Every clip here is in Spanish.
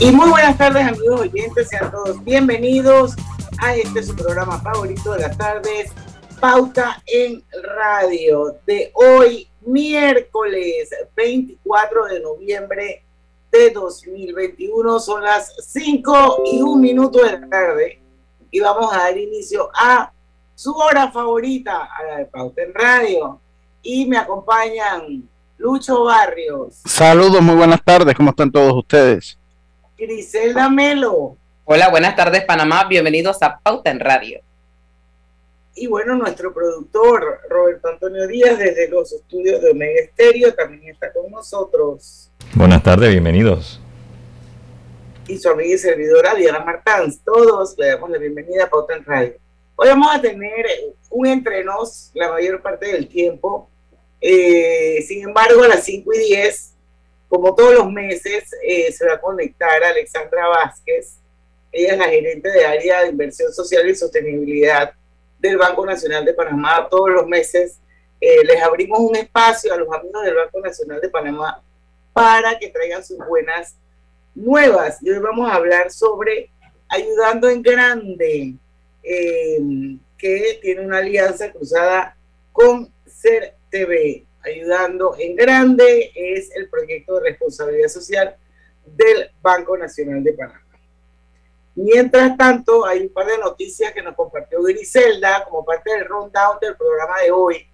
Y muy buenas tardes amigos oyentes, sean todos bienvenidos a este su programa favorito de las tardes, Pauta en Radio, de hoy miércoles 24 de noviembre de 2021. Son las 5 y un minuto de la tarde y vamos a dar inicio a su hora favorita, a la de Pauta en Radio. Y me acompañan Lucho Barrios. Saludos, muy buenas tardes, ¿cómo están todos ustedes? Griselda Melo. Hola, buenas tardes Panamá, bienvenidos a Pauta en Radio. Y bueno, nuestro productor Roberto Antonio Díaz desde los estudios de Omega Estéreo también está con nosotros. Buenas tardes, bienvenidos. Y su amiga y servidora Diana Martans. Todos le damos la bienvenida a Pauta en Radio. Hoy vamos a tener un entrenos la mayor parte del tiempo. Eh, sin embargo, a las 5 y 10 como todos los meses, eh, se va a conectar Alexandra Vázquez. Ella es la gerente de área de inversión social y sostenibilidad del Banco Nacional de Panamá. Todos los meses eh, les abrimos un espacio a los amigos del Banco Nacional de Panamá para que traigan sus buenas nuevas. Y hoy vamos a hablar sobre Ayudando en Grande, eh, que tiene una alianza cruzada con Ser TV ayudando en grande es el proyecto de responsabilidad social del Banco Nacional de Panamá. Mientras tanto, hay un par de noticias que nos compartió Griselda como parte del rundown del programa de hoy.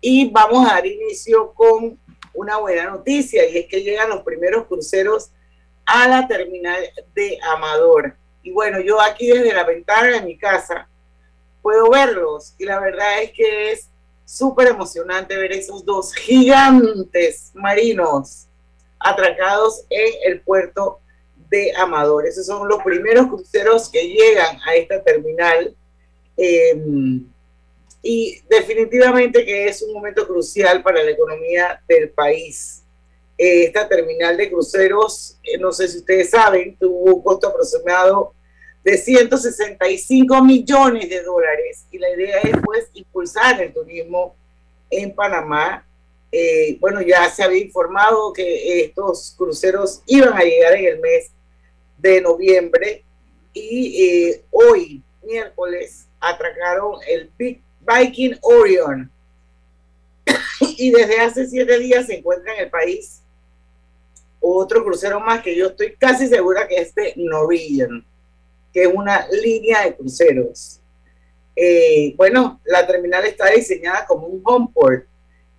Y vamos a dar inicio con una buena noticia y es que llegan los primeros cruceros a la terminal de Amador. Y bueno, yo aquí desde la ventana de mi casa puedo verlos y la verdad es que es súper emocionante ver esos dos gigantes marinos atracados en el puerto de Amador. Esos son los primeros cruceros que llegan a esta terminal. Em, y definitivamente que es un momento crucial para la economía del país. Eh, esta terminal de cruceros, eh, no sé si ustedes saben, tuvo un costo aproximado de 165 millones de dólares. Y la idea es pues impulsar el turismo en Panamá. Eh, bueno, ya se había informado que estos cruceros iban a llegar en el mes de noviembre. Y eh, hoy, miércoles, atracaron el Big Viking Orion. Y desde hace siete días se encuentra en el país otro crucero más que yo estoy casi segura que es de Norwegian que es una línea de cruceros. Eh, bueno, la terminal está diseñada como un homeport,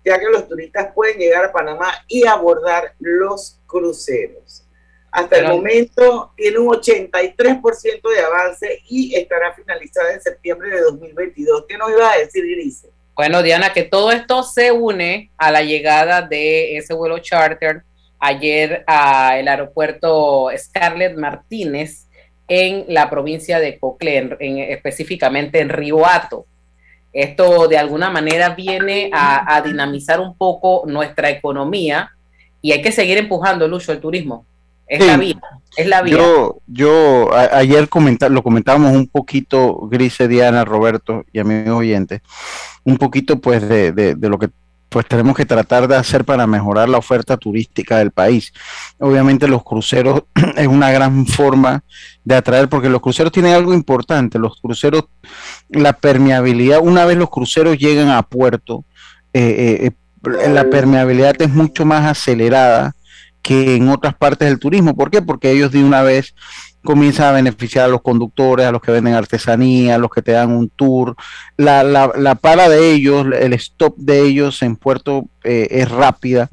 ya que los turistas pueden llegar a Panamá y abordar los cruceros. Hasta el momento tiene un 83% de avance y estará finalizada en septiembre de 2022. ¿Qué nos iba a decir, Grise? Bueno, Diana, que todo esto se une a la llegada de ese vuelo charter ayer al aeropuerto Scarlett Martínez en la provincia de Coclé, en, específicamente en Río Hato. Esto de alguna manera viene a, dinamizar un poco nuestra economía y hay que seguir empujando, Lucho, el turismo. Es la vía, es la vía. Yo, yo ayer lo comentábamos un poquito, Grise, Diana, Roberto y amigos oyentes, un poquito pues de, de, de lo que pues tenemos que tratar de hacer para mejorar la oferta turística del país. Obviamente los cruceros es una gran forma de atraer, porque los cruceros tienen algo importante, los cruceros, la permeabilidad, una vez los cruceros llegan a puerto, eh, eh, eh, la permeabilidad es mucho más acelerada que en otras partes del turismo. ¿Por qué? Porque ellos de una vez comienza a beneficiar a los conductores, a los que venden artesanía, a los que te dan un tour. La, la, la para de ellos, el stop de ellos en puerto eh, es rápida.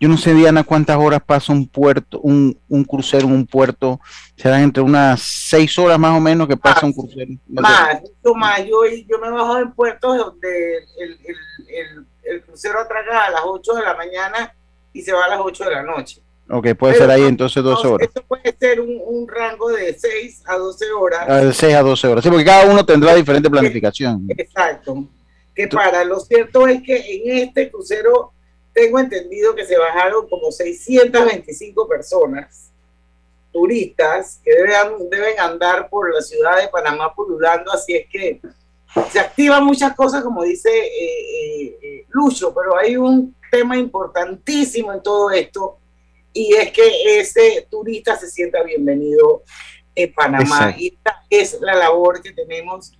Yo no sé, Diana, cuántas horas pasa un puerto, un, un crucero en un puerto. Serán entre unas seis horas más o menos que pasa un crucero. Más, más. Yo, yo me bajo en puertos donde el, el, el, el crucero atraca a las 8 de la mañana y se va a las 8 de la noche. Ok, puede ser ahí entonces 12 horas. Esto puede ser un, un, rango de 6 a 12 horas. Ah, de 6 a 12 horas, sí, porque cada uno tendrá diferente planificación. Exacto. Que para, lo cierto es que en este crucero tengo entendido que se bajaron como 625 personas, turistas, que deben, deben andar por la ciudad de Panamá pululando, así es que se activan muchas cosas, como dice eh, eh, eh, Lucho, pero hay un tema importantísimo en todo esto y es que ese turista se sienta bienvenido en Panamá. Y esta es la labor que tenemos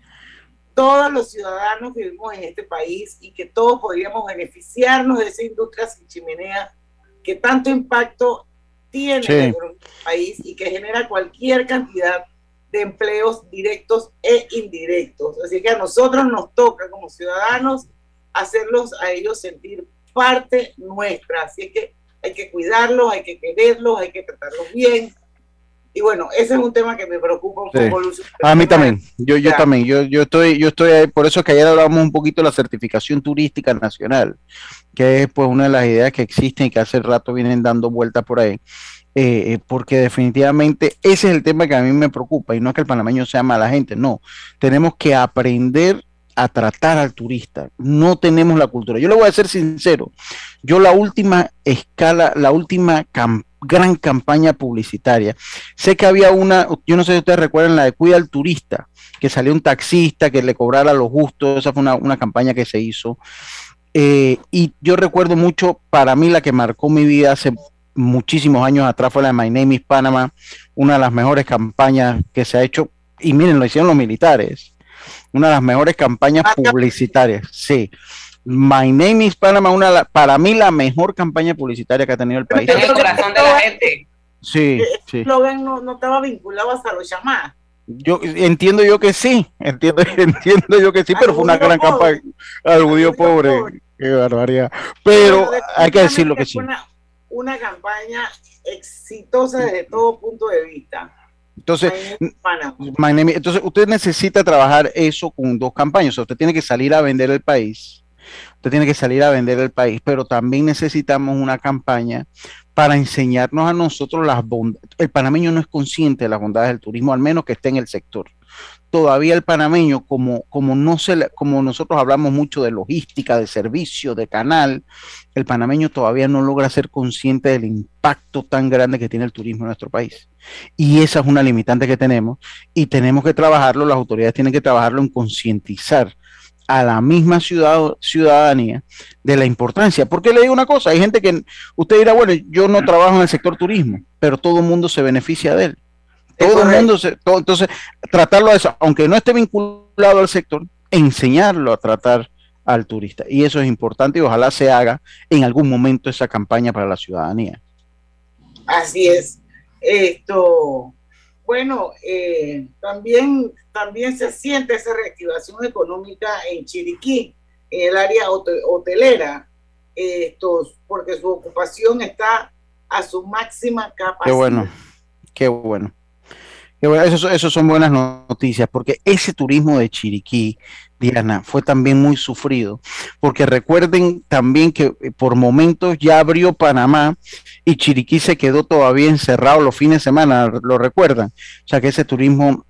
todos los ciudadanos que vivimos en este país y que todos podríamos beneficiarnos de esa industria sin chimenea que tanto impacto tiene en el país y que genera cualquier cantidad de empleos directos e indirectos. Así que a nosotros nos toca como ciudadanos hacerlos a ellos sentir parte nuestra. Así que hay que cuidarlos, hay que quererlos, hay que tratarlos bien. Y bueno, ese es un tema que me preocupa un poco, A mí también, yo, yo también, yo, yo estoy, yo estoy ahí, por eso que ayer hablábamos un poquito de la certificación turística nacional, que es pues una de las ideas que existen y que hace rato vienen dando vueltas por ahí. Eh, eh, porque definitivamente ese es el tema que a mí me preocupa y no es que el panameño sea mala gente, no, tenemos que aprender a tratar al turista, no tenemos la cultura. Yo le voy a ser sincero, yo la última escala, la última gran campaña publicitaria, sé que había una, yo no sé si ustedes recuerdan la de Cuida al Turista, que salió un taxista que le cobrara lo justo, esa fue una, campaña que se hizo. Eh, y yo recuerdo mucho, para mí la que marcó mi vida hace muchísimos años atrás fue la de My Name is Panama, una de las mejores campañas que se ha hecho, y miren, lo hicieron los militares, una de las mejores campañas ah, publicitarias, sí. My Name is Panama, una, para mí la mejor campaña publicitaria que ha tenido el país. el corazón de la gente. Sí, sí. El eslogan no, no, estaba vinculado hasta los llamados. Yo entiendo yo que sí, entiendo, entiendo yo que sí, pero fue una gran campaña al judío pobre. Qué barbaridad. Pero hay que decirlo que sí una campaña exitosa desde todo punto de vista. Entonces, entonces usted necesita trabajar eso con dos campañas. usted tiene que salir a vender el país. Usted tiene que salir a vender el país, pero también necesitamos una campaña para enseñarnos a nosotros las bondades. El panameño no es consciente de las bondades del turismo, al menos que esté en el sector todavía el panameño, como, como, no se, como nosotros hablamos mucho de logística, de servicio, de canal, el panameño todavía no logra ser consciente del impacto tan grande que tiene el turismo en nuestro país. Y esa es una limitante que tenemos y tenemos que trabajarlo, las autoridades tienen que trabajarlo en concientizar a la misma ciudad, ciudadanía de la importancia. Porque le digo una cosa, hay gente que usted dirá, bueno, yo no trabajo en el sector turismo, pero todo el mundo se beneficia de él todo el mundo, se, entonces, tratarlo a eso, aunque no esté vinculado al sector, enseñarlo a tratar al turista. Y eso es importante y ojalá se haga en algún momento esa campaña para la ciudadanía. Así es. Esto, bueno, eh, también, también se siente esa reactivación económica en Chiriquí, en el área hotelera, estos, porque su ocupación está a su máxima capacidad. Qué bueno, qué bueno. Eso, son buenas noticias, porque ese turismo de Chiriquí, Diana, fue también muy sufrido, porque recuerden también que eh, por momentos ya abrió Panamá y Chiriquí se quedó todavía encerrado los fines de semana, ¿lo recuerdan? O sea que ese turismo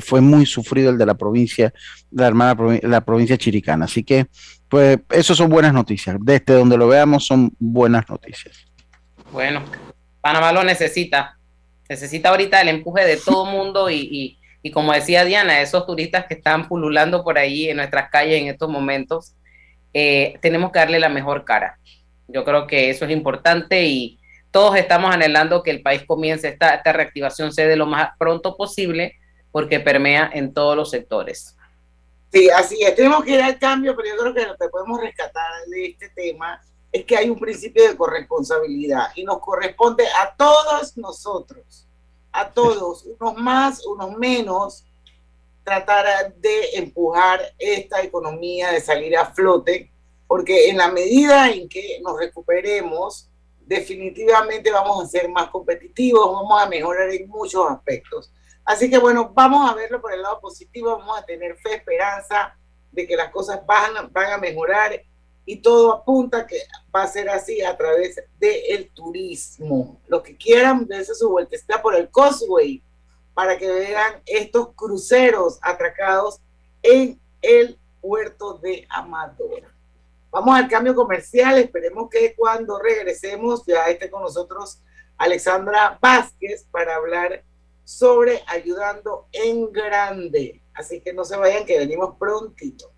fue muy sufrido, el de la provincia, la hermana la provincia chiricana. Así que, pues, eso son buenas noticias. Desde donde lo veamos son buenas noticias. Bueno, Panamá lo necesita necesita ahorita el empuje de todo mundo y, como decía Diana, esos turistas que están pululando por ahí en nuestras calles en estos momentos, eh, tenemos que darle la mejor cara. Yo creo que eso es importante y todos estamos anhelando que el país comience esta, esta reactivación se lo más pronto posible porque permea en todos los sectores. Sí, así es. Tenemos que ir al cambio, pero yo creo que lo que podemos rescatar de este tema es que hay un principio de corresponsabilidad y nos corresponde a todos nosotros, a todos, unos más, unos menos, tratar de empujar esta economía, de salir a flote, porque en la medida en que nos recuperemos, definitivamente vamos a ser más competitivos, vamos a mejorar en muchos aspectos. Así que bueno, vamos a verlo por el lado positivo, vamos a tener fe, esperanza de que las cosas van, van a mejorar y todo apunta que va a ser así a través del turismo. Los que quieran verse su vuelta por el Causeway para que vean estos cruceros atracados en el puerto de Amador. Vamos al cambio comercial, esperemos que cuando regresemos ya esté con nosotros Alexandra Vázquez para hablar sobre ayudando en grande. Así que no se vayan que venimos prontito.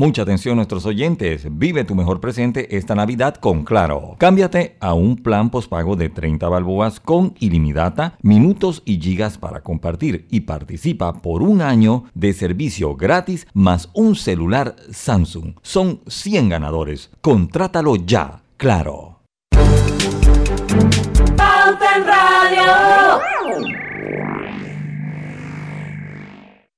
Mucha atención nuestros oyentes, vive tu mejor presente esta Navidad con Claro. Cámbiate a un plan pospago de 30 balboas con ilimitada, minutos y gigas para compartir y participa por un año de servicio gratis más un celular Samsung. Son 100 ganadores. Contrátalo ya, Claro.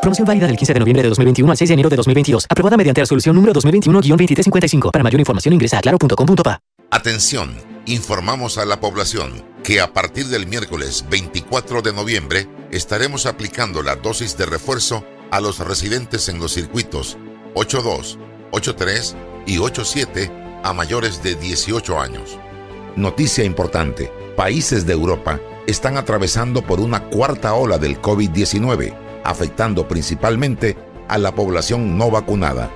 Promoción válida del 15 de noviembre de 2021 al 6 de enero de 2022. Aprobada mediante resolución número 2021-2355. Para mayor información ingresa a claro.com.pa. Atención, informamos a la población que a partir del miércoles 24 de noviembre estaremos aplicando la dosis de refuerzo a los residentes en los circuitos 82, 83 y 87 a mayores de 18 años. Noticia importante, países de Europa están atravesando por una cuarta ola del COVID-19 afectando principalmente a la población no vacunada.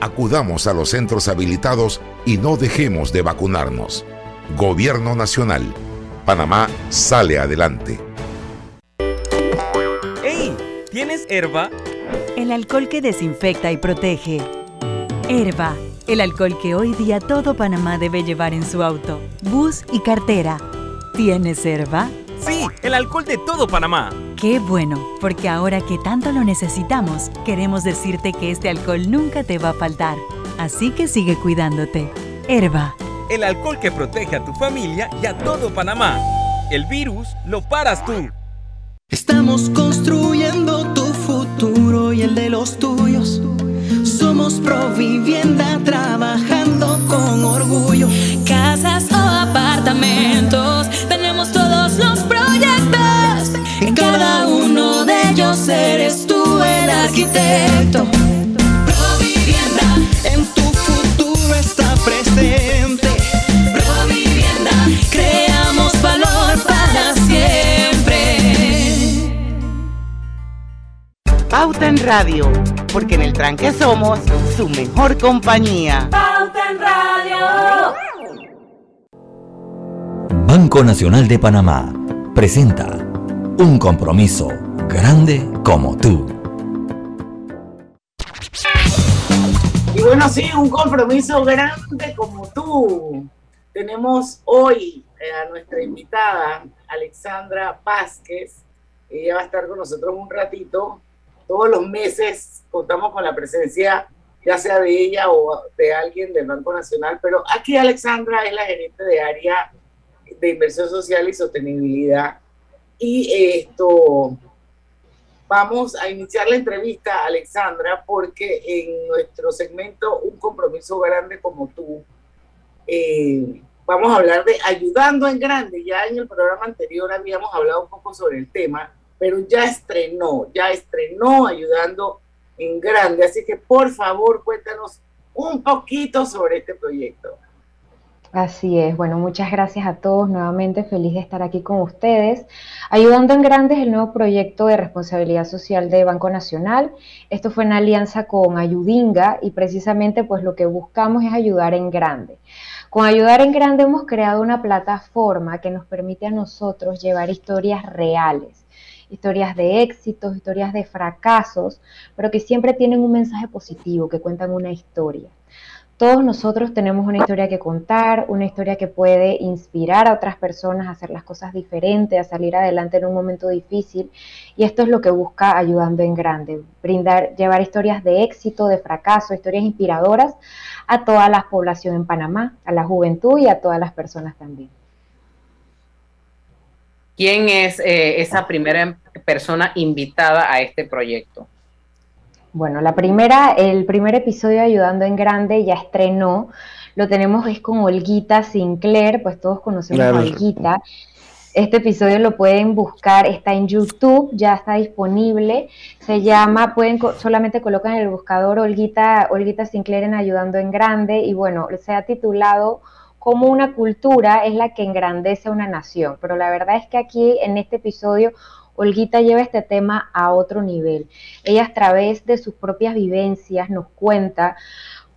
Acudamos a los centros habilitados y no dejemos de vacunarnos. Gobierno Nacional. Panamá sale adelante. ¡Hey! ¿Tienes herba? El alcohol que desinfecta y protege. Herba, el alcohol que hoy día todo Panamá debe llevar en su auto, bus y cartera. ¿Tienes herba? Sí, el alcohol de todo Panamá. Qué bueno, porque ahora que tanto lo necesitamos, queremos decirte que este alcohol nunca te va a faltar. Así que sigue cuidándote. Herba. El alcohol que protege a tu familia y a todo Panamá. El virus lo paras tú. Estamos construyendo tu futuro y el de los tuyos. Somos Provivienda trabajando con orgullo. Casas o apartamentos, tenemos todos los proyectos. En cada uno de ellos eres tú el arquitecto. Provivienda, en tu futuro está presente. Provivienda, creamos valor para siempre. Pauta en Radio, porque en el tranque somos su mejor compañía. Pauta en Radio. Banco Nacional de Panamá presenta un compromiso grande como tú. Y bueno, sí, un compromiso grande como tú. Tenemos hoy eh, a nuestra invitada, Alexandra Vázquez. Ella va a estar con nosotros un ratito. Todos los meses contamos con la presencia ya sea de ella o de alguien del Banco Nacional, pero aquí Alexandra es la gerente de área de inversión social y sostenibilidad. Y esto, vamos a iniciar la entrevista, Alexandra, porque en nuestro segmento Un compromiso grande como tú, eh, vamos a hablar de ayudando en grande. Ya en el programa anterior habíamos hablado un poco sobre el tema, pero ya estrenó, ya estrenó ayudando en grande. Así que por favor cuéntanos un poquito sobre este proyecto. Así es, bueno, muchas gracias a todos, nuevamente feliz de estar aquí con ustedes. Ayudando en Grandes, el nuevo proyecto de responsabilidad social de Banco Nacional. Esto fue en alianza con Ayudinga y precisamente pues lo que buscamos es ayudar en grande. Con Ayudar en Grande hemos creado una plataforma que nos permite a nosotros llevar historias reales, historias de éxitos, historias de fracasos, pero que siempre tienen un mensaje positivo, que cuentan una historia. Todos nosotros tenemos una historia que contar, una historia que puede inspirar a otras personas a hacer las cosas diferentes, a salir adelante en un momento difícil. Y esto es lo que busca Ayudando en Grande, brindar, llevar historias de éxito, de fracaso, historias inspiradoras a toda la población en Panamá, a la juventud y a todas las personas también. ¿Quién es eh, esa primera persona invitada a este proyecto? Bueno, la primera, el primer episodio de Ayudando en Grande ya estrenó. Lo tenemos es con Olguita Sinclair, pues todos conocemos a Olguita. Este episodio lo pueden buscar, está en YouTube, ya está disponible. Se llama, pueden solamente colocan en el buscador Olguita, Olguita Sinclair en Ayudando en Grande y bueno, se ha titulado como una cultura es la que engrandece a una nación. Pero la verdad es que aquí en este episodio Olguita lleva este tema a otro nivel. Ella a través de sus propias vivencias nos cuenta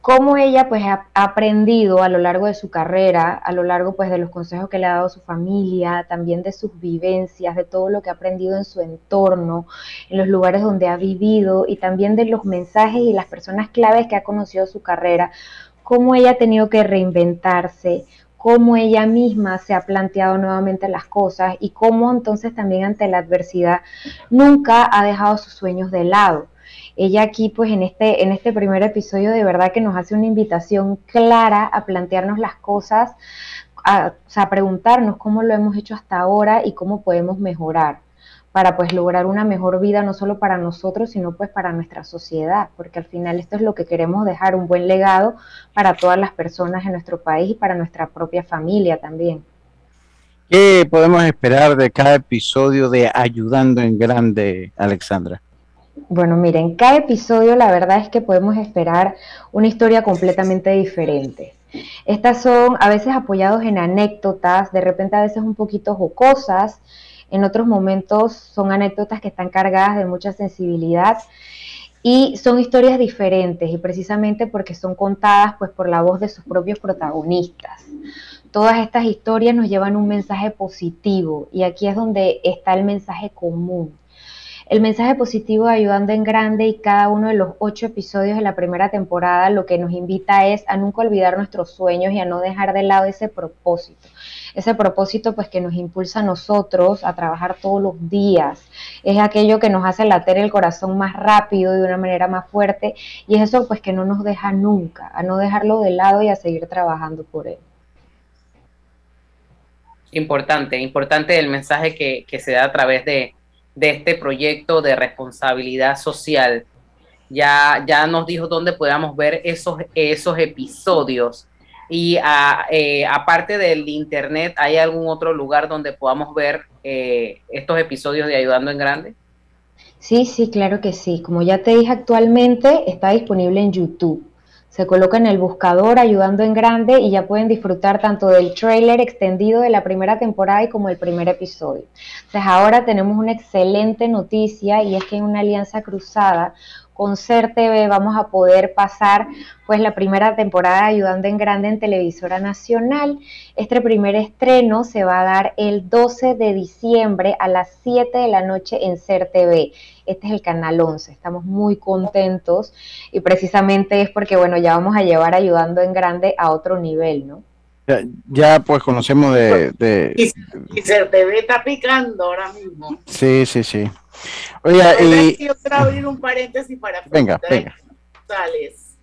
cómo ella pues ha aprendido a lo largo de su carrera, a lo largo pues de los consejos que le ha dado su familia, también de sus vivencias, de todo lo que ha aprendido en su entorno, en los lugares donde ha vivido y también de los mensajes y las personas claves que ha conocido su carrera, cómo ella ha tenido que reinventarse, cómo ella misma se ha planteado nuevamente las cosas y cómo entonces también ante la adversidad nunca ha dejado sus sueños de lado. Ella aquí, pues en este, en este primer episodio, de verdad que nos hace una invitación clara a plantearnos las cosas, a, a preguntarnos cómo lo hemos hecho hasta ahora y cómo podemos mejorar para pues lograr una mejor vida no solo para nosotros, sino pues para nuestra sociedad, porque al final esto es lo que queremos dejar, un buen legado para todas las personas en nuestro país y para nuestra propia familia también. ¿Qué podemos esperar de cada episodio de Ayudando en Grande, Alexandra? Bueno, miren, cada episodio la verdad es que podemos esperar una historia completamente diferente. Estas son a veces apoyados en anécdotas, de repente a veces un poquito jocosas, en otros momentos son anécdotas que están cargadas de mucha sensibilidad y son historias diferentes y precisamente porque son contadas pues por la voz de sus propios protagonistas. Todas estas historias nos llevan un mensaje positivo y aquí es donde está el mensaje común. El mensaje positivo de Ayudando en Grande y cada uno de los ocho episodios de la primera temporada lo que nos invita es a nunca olvidar nuestros sueños y a no dejar de lado ese propósito. Ese propósito pues que nos impulsa a nosotros a trabajar todos los días. Es aquello que nos hace latir el corazón más rápido de una manera más fuerte y es eso pues que no nos deja nunca, a no dejarlo de lado y a seguir trabajando por él. Importante, importante el mensaje que, que se da a través de, de este proyecto de responsabilidad social. Ya, ya nos dijo dónde podamos ver esos, esos episodios. Y eh, aparte del internet, ¿hay algún otro lugar donde podamos ver eh, estos episodios de Ayudando en Grande? Sí, sí, claro que sí. Como ya te dije actualmente, está disponible en YouTube se coloca en el buscador ayudando en grande y ya pueden disfrutar tanto del trailer extendido de la primera temporada y como el primer episodio. Entonces ahora tenemos una excelente noticia y es que en una alianza cruzada con CERTV vamos a poder pasar pues la primera temporada Ayudando en Grande en Televisora Nacional. Este primer estreno se va a dar el 12 de diciembre a las 7 de la noche en CERTV. Este es el canal 11. Estamos muy contentos y precisamente es porque bueno, ya vamos a llevar Ayudando en Grande a otro nivel, ¿no? Ya, pues conocemos de... de... Y, CERTV está picando ahora mismo. Sí, sí, sí. Oye, y... Yo quiero abrir un paréntesis para venga, venga. González,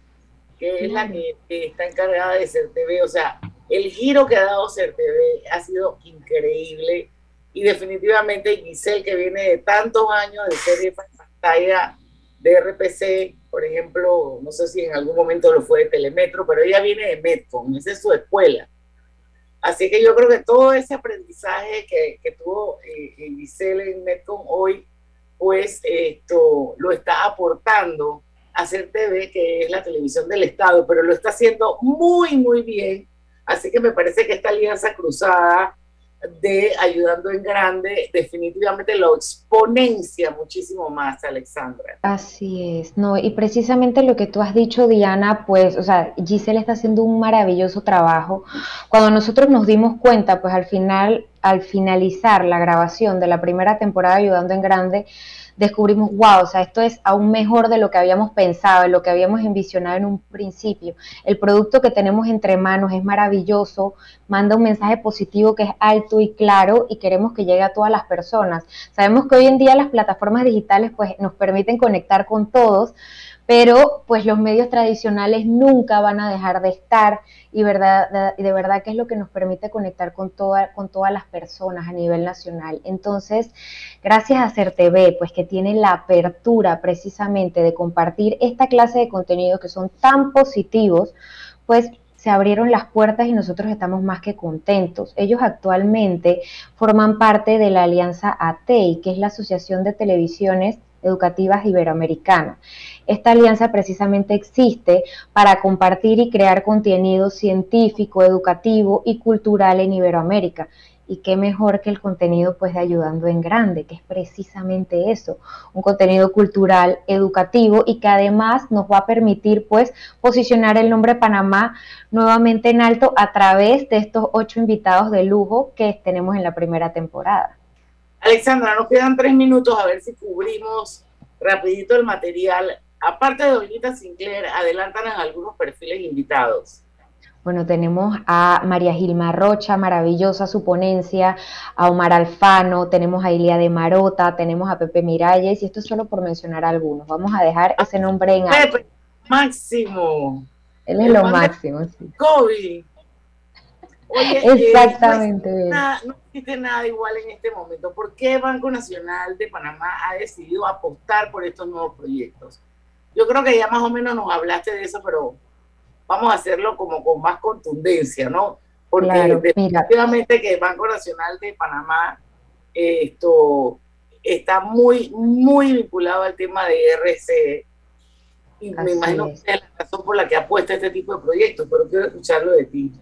que es la que, está encargada de CERTV. O sea, el giro que ha dado CERTV ha sido increíble y definitivamente Giselle, que viene de tantos años de serie pantalla de RPC, por ejemplo, no sé si en algún momento lo fue de Telemetro, pero ella viene de Metcon, esa es su escuela. Así que yo creo que todo ese aprendizaje que, que tuvo eh, Giselle en Metcon hoy, pues esto lo está aportando Hacer TV, que es la televisión del Estado, pero lo está haciendo muy, muy bien. Así que me parece que esta alianza cruzada de Ayudando en Grande, definitivamente lo exponencia muchísimo más, Alexandra. Así es, no, y precisamente lo que tú has dicho, Diana, pues, o sea, Giselle está haciendo un maravilloso trabajo. Cuando nosotros nos dimos cuenta, pues al final, al finalizar la grabación de la primera temporada Ayudando en Grande, descubrimos, wow, o sea, esto es aún mejor de lo que habíamos pensado, de lo que habíamos envisionado en un principio. El producto que tenemos entre manos es maravilloso, manda un mensaje positivo que es alto y claro y queremos que llegue a todas las personas. Sabemos que hoy en día las plataformas digitales pues nos permiten conectar con todos, pero pues los medios tradicionales nunca van a dejar de estar y de, verdad que es lo que nos permite conectar con, toda, con todas las personas a nivel nacional. Entonces, gracias a CERTV, pues que tiene la apertura precisamente de compartir esta clase de contenidos que son tan positivos, pues se abrieron las puertas y nosotros estamos más que contentos. Ellos actualmente forman parte de la alianza ATEI, que es la Asociación de Televisiones Educativas Iberoamericanas. Esta alianza precisamente existe para compartir y crear contenido científico, educativo y cultural en Iberoamérica. Y qué mejor que el contenido pues de Ayudando en Grande, que es precisamente eso, un contenido cultural, educativo y que además nos va a permitir pues posicionar el nombre Panamá nuevamente en alto a través de estos ocho invitados de lujo que tenemos en la primera temporada. Alexandra, nos quedan tres minutos a ver si cubrimos rapidito el material aparte de Doñita Sinclair, adelantan algunos perfiles invitados. Bueno, tenemos a María Gilma Rocha, maravillosa su ponencia, a Omar Alfano, tenemos a Ilia de Marota, tenemos a Pepe Miralles, y esto es solo por mencionar algunos. Vamos a dejar ese nombre en alto. Pepe, máximo. Él es lo máximo, sí. COVID. Oye, Exactamente. no existe nada igual en este momento. ¿Por qué Banco Nacional de Panamá ha decidido apostar por estos nuevos proyectos? Yo creo que ya más o menos nos hablaste de eso, pero vamos a hacerlo como con más contundencia, ¿no? Porque definitivamente que el Banco Nacional de Panamá esto está muy, muy vinculado al tema de RC. Y me imagino que es la razón por la que apuesta este tipo de proyectos, pero quiero escucharlo de ti.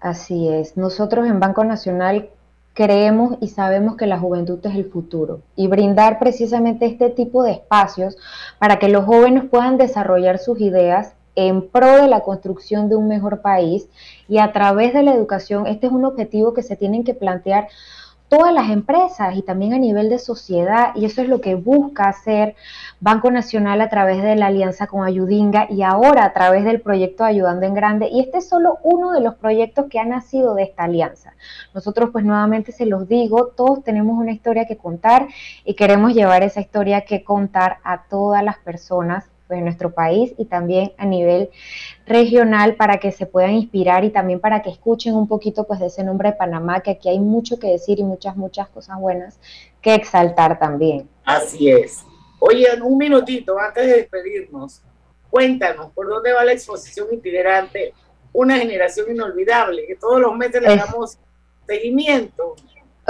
Así es. Nosotros en Banco Nacional creemos y sabemos que la juventud es el futuro. Y brindar precisamente este tipo de espacios para que los jóvenes puedan desarrollar sus ideas en pro de la construcción de un mejor país y a través de la educación, este es un objetivo que se tienen que plantear todas las empresas y también a nivel de sociedad y eso es lo que busca hacer Banco Nacional a través de la alianza con Ayudinga y ahora a través del proyecto Ayudando en Grande y este es solo uno de los proyectos que ha nacido de esta alianza. Nosotros pues nuevamente se los digo, todos tenemos una historia que contar y queremos llevar esa historia que contar a todas las personas pues, en nuestro país y también a nivel regional para que se puedan inspirar y también para que escuchen un poquito pues de ese nombre de Panamá, que aquí hay mucho que decir y muchas, muchas cosas buenas que exaltar también. Así es. Oye, un minutito antes de despedirnos, cuéntanos por dónde va la exposición itinerante Una generación inolvidable, que todos los meses le damos seguimiento.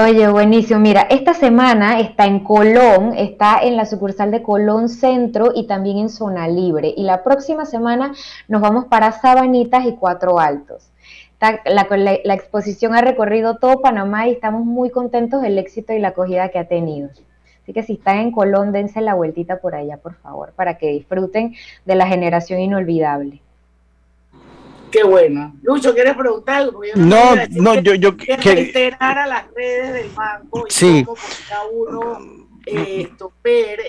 Oye, buenísimo. Mira, esta semana está en Colón, está en la sucursal de Colón Centro y también en Zona Libre. Y la próxima semana nos vamos para Sabanitas y Cuatro Altos. La, exposición ha recorrido todo Panamá y estamos muy contentos del éxito y la acogida que ha tenido. Así que si están en Colón, dense la vueltita por allá, por favor, para que disfruten de la generación inolvidable. Qué bueno. Lucho, ¿quieres preguntar algo? no, no, yo, yo quiero a las redes del banco y sí. cómo cada uno eh, ver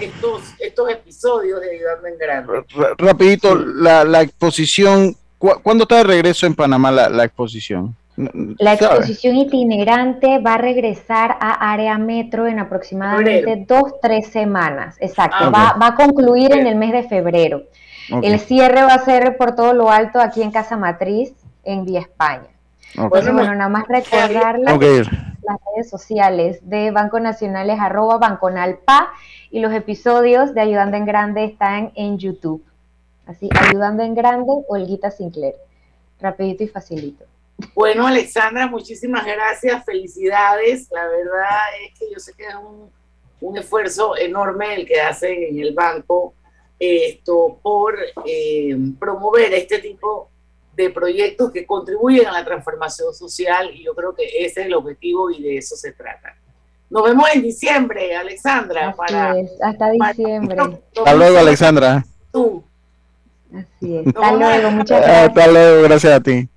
estos, estos episodios de Ayudando en Grande. rapidito, la, la exposición, ¿cuándo está de regreso en Panamá la, la exposición? La exposición itinerante va a regresar a área metro en aproximadamente dos, tres semanas. Exacto, ah, va, va, a concluir en el mes de febrero. El cierre va a ser por todo lo alto aquí en Casa Matriz, en Vía España. Bueno, bueno, nada más recordarles las redes sociales de Banco Nacional es arroba banconalpa y los episodios de Ayudando en Grande están en YouTube. Así, Ayudando en Grande, Olguita Sinclair. Rapidito y facilito. Bueno, Alexandra, muchísimas gracias, felicidades. La verdad es que yo sé que es un, un esfuerzo enorme el que hacen en el banco esto por eh, promover este tipo de proyectos que contribuyen a la transformación social y yo creo que ese es el objetivo y de eso se trata. Nos vemos en diciembre, Alexandra. para, hasta diciembre. Hasta luego, Alexandra. Tú. Así es. Hasta luego, muchas gracias. Hasta luego, gracias a ti.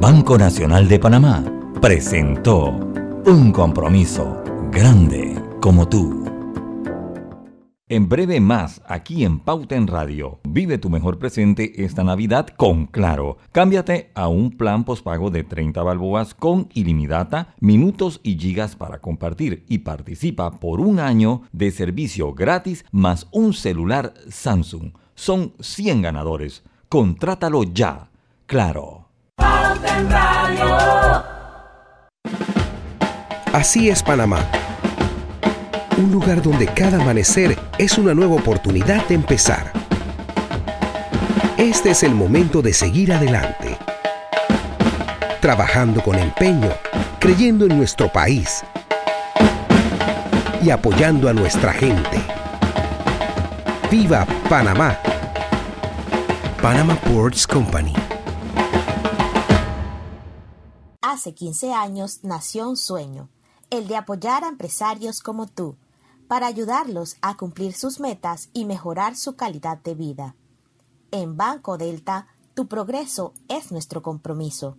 Banco Nacional de Panamá presentó un compromiso grande como tú. En breve más, aquí en Pauta en Radio. Vive tu mejor presente esta Navidad con Claro. Cámbiate a un plan pospago de 30 balboas con ilimitada, minutos y gigas para compartir y participa por un año de servicio gratis más un celular Samsung. Son 100 ganadores. Contrátalo ya. Claro. Pauta en Radio. Así es Panamá un lugar donde cada amanecer es una nueva oportunidad de empezar. Este es el momento de seguir adelante, trabajando con empeño, creyendo en nuestro país y apoyando a nuestra gente. ¡Viva Panamá! Panama Ports Company. Hace 15 años nació un sueño, el de apoyar a empresarios como tú para ayudarlos a cumplir sus metas y mejorar su calidad de vida. En Banco Delta, tu progreso es nuestro compromiso.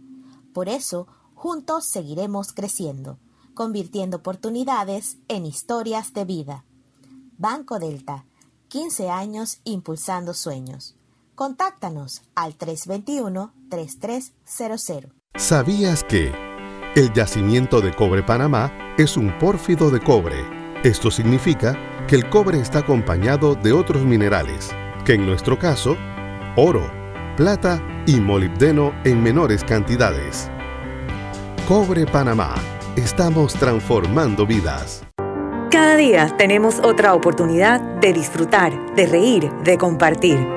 Por eso, juntos seguiremos creciendo, convirtiendo oportunidades en historias de vida. Banco Delta, 15 años impulsando sueños. Contáctanos al 321-3300. ¿Sabías que el yacimiento de cobre Panamá es un pórfido de cobre? Esto significa que el cobre está acompañado de otros minerales, que en nuestro caso, oro, plata y molibdeno en menores cantidades. Cobre Panamá. Estamos transformando vidas. Cada día tenemos otra oportunidad de disfrutar, de reír, de compartir.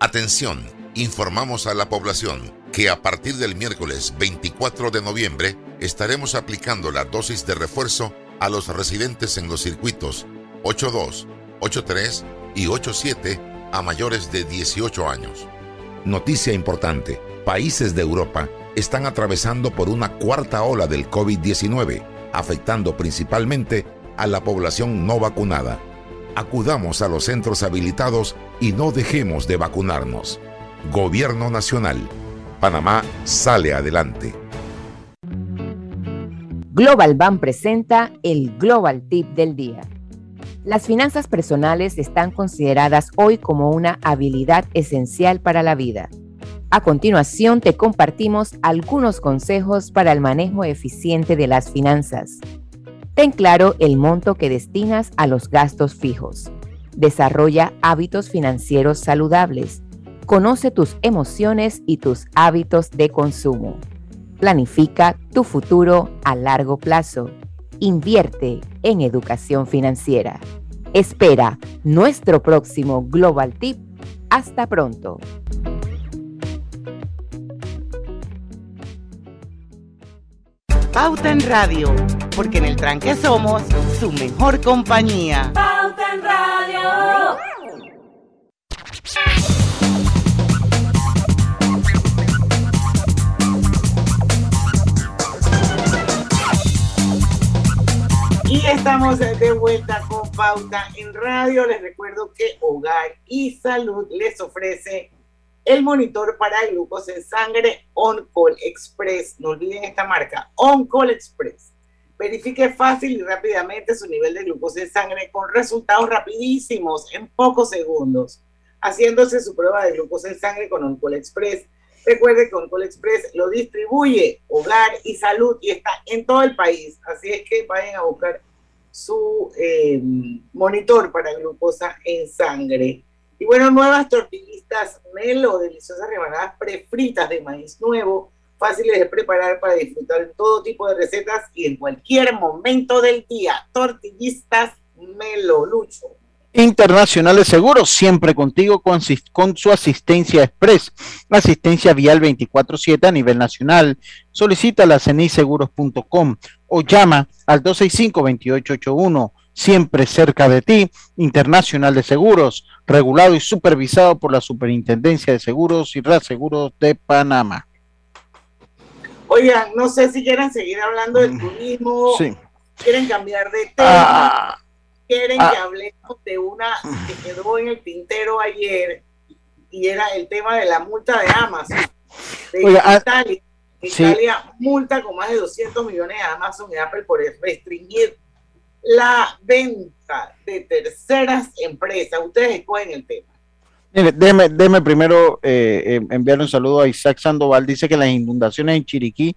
Atención, informamos a la población que a partir del miércoles 24 de noviembre estaremos aplicando la dosis de refuerzo a los residentes en los circuitos 82, 83 y 87 a mayores de 18 años. Noticia importante, países de Europa están atravesando por una cuarta ola del COVID-19, afectando principalmente a la población no vacunada. Acudamos a los centros habilitados y no dejemos de vacunarnos. Gobierno Nacional. Panamá sale adelante. Global Bank presenta el Global Tip del día. Las finanzas personales están consideradas hoy como una habilidad esencial para la vida. A continuación te compartimos algunos consejos para el manejo eficiente de las finanzas. Ten claro el monto que destinas a los gastos fijos. Desarrolla hábitos financieros saludables. Conoce tus emociones y tus hábitos de consumo. Planifica tu futuro a largo plazo. Invierte en educación financiera. Espera nuestro próximo Global Tip. Hasta pronto. Pauta en Radio, porque en el tranque somos su mejor compañía. Pauta en Radio. Y estamos de vuelta con Pauta en Radio. Les recuerdo que Hogar y Salud les ofrece el monitor para glucosa en sangre OnCall Express. No olviden esta marca, OnCall Express. Verifique fácil y rápidamente su nivel de glucosa en sangre con resultados rapidísimos en pocos segundos, haciéndose su prueba de glucosa en sangre con OnCall Express. Recuerde que OnCall Express lo distribuye Hogar y Salud y está en todo el país. Así es que vayan a buscar su eh, monitor para glucosa en sangre. Y bueno, nuevas tortillistas Melo, deliciosas rebanadas prefritas de maíz nuevo, fáciles de preparar para disfrutar en todo tipo de recetas y en cualquier momento del día. Tortillistas Melo, Lucho. Internacional de Seguros, siempre contigo con, su asistencia express, asistencia vial 24/7 a nivel nacional. Solicita la ceniseguros.com o llama al 265-2881, siempre cerca de ti, Internacional de Seguros, regulado y supervisado por la Superintendencia de Seguros y Reaseguros de Panamá. Oigan, no sé si quieren seguir hablando del turismo, quieren cambiar de tema. Ah, quieren que ah. hablemos de una que quedó en el tintero ayer y era el tema de la multa de Amazon de ah, Italia. Italia multa con más de 200 millones a Amazon y Apple por restringir la venta de terceras empresas. Ustedes escogen el tema. Mire, déjeme, primero eh, eh, enviar un saludo a Isaac Sandoval. Dice que las inundaciones en Chiriquí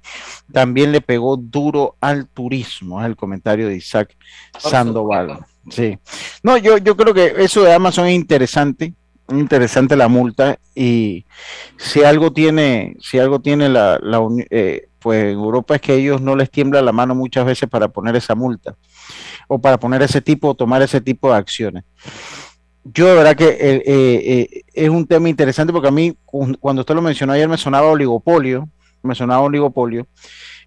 también le pegó duro al turismo. Es el comentario de Isaac Sandoval. Sí. No, yo, yo creo que eso de Amazon es interesante, interesante la multa y si algo tiene, si algo tiene la, la eh, pues en Europa es que ellos no les tiembla la mano muchas veces para poner esa multa o para poner ese tipo, o tomar ese tipo de acciones. Yo de verdad que eh, eh, es un tema interesante porque a mí cuando usted lo mencionó ayer me sonaba oligopolio, me sonaba oligopolio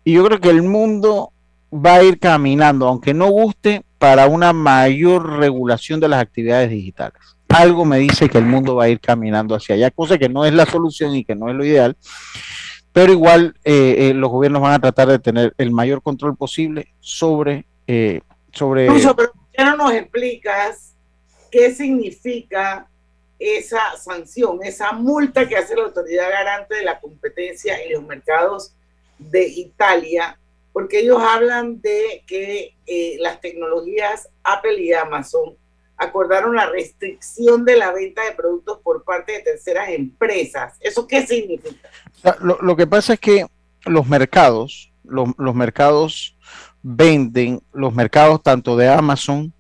y yo creo que el mundo va a ir caminando, aunque no guste, para una mayor regulación de las actividades digitales. Algo me dice que el mundo va a ir caminando hacia allá, cosa que no es la solución y que no es lo ideal, pero igual eh, los gobiernos van a tratar de tener el mayor control posible sobre... sobre... pero ya no nos explicas qué significa esa sanción, esa multa que hace la autoridad garante de la competencia en los mercados de Italia porque ellos hablan de que eh, las tecnologías Apple y Amazon acordaron la restricción de la venta de productos por parte de terceras empresas. ¿Eso qué significa? Lo, que pasa es que los mercados, los, los mercados venden, los mercados tanto de Amazon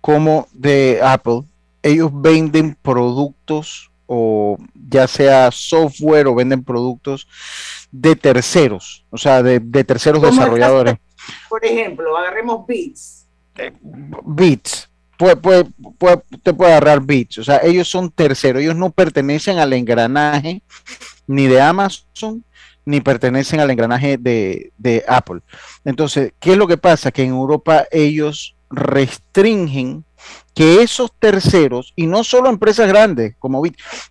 como de Apple, ellos venden productos o ya sea software o venden productos de terceros, o sea, de, terceros desarrolladores. Por ejemplo, agarremos Bits. Eh, Bits. Puede, puede, puede, te puede agarrar Bits. O sea, ellos son terceros. Ellos no pertenecen al engranaje ni de Amazon ni pertenecen al engranaje de, de Apple. Entonces, ¿qué es lo que pasa? Que en Europa ellos restringen que esos terceros, y no solo empresas grandes como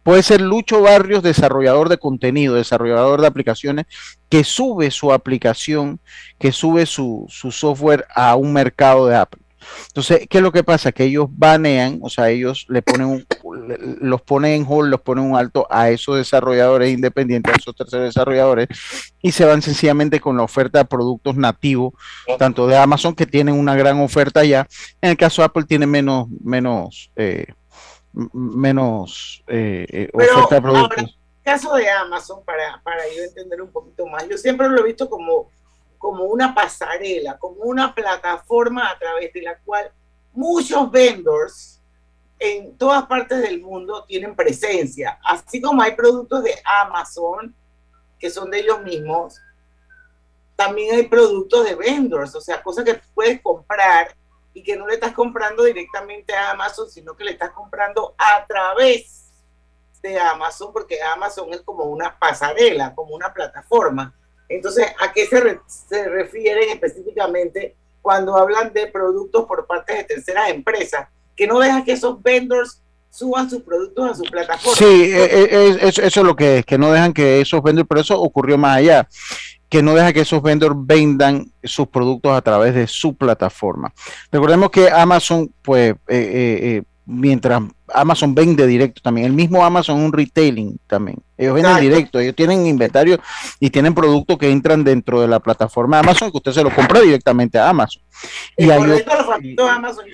puede ser Lucho Barrios, desarrollador de contenido, desarrollador de aplicaciones, que sube su aplicación, que sube su, su software a un mercado de Apple. Entonces, ¿qué es lo que pasa? Que ellos banean, o sea, ellos le ponen un, los ponen en hold, los ponen un alto a esos desarrolladores independientes, a esos terceros desarrolladores, y se van sencillamente con la oferta de productos nativos, tanto de Amazon, que tienen una gran oferta ya, en el caso de Apple tiene menos, menos, eh, menos eh, eh, oferta de productos. en el caso de Amazon, para, para yo entender un poquito más, yo siempre lo he visto como como una pasarela, como una plataforma a través de la cual muchos vendors en todas partes del mundo tienen presencia. Así como hay productos de Amazon que son de ellos mismos, también hay productos de vendors, o sea, cosas que puedes comprar y que no le estás comprando directamente a Amazon, sino que le estás comprando a través de Amazon, porque Amazon es como una pasarela, como una plataforma. Entonces, ¿a qué se, refieren específicamente cuando hablan de productos por parte de terceras empresas? Que no dejan que esos vendors suban sus productos a su plataforma. Sí, e, e, eso, es lo que es, que no dejan que esos vendors, pero eso ocurrió más allá que no deja que esos vendors vendan sus productos a través de su plataforma. Recordemos que Amazon, pues, eh, eh, eh, mientras Amazon vende directo también, el mismo Amazon es un retailing también. Ellos venden directo, ellos tienen inventario y tienen productos que entran dentro de la plataforma Amazon que usted se lo compra directamente a Amazon. Y, por hay Amazon.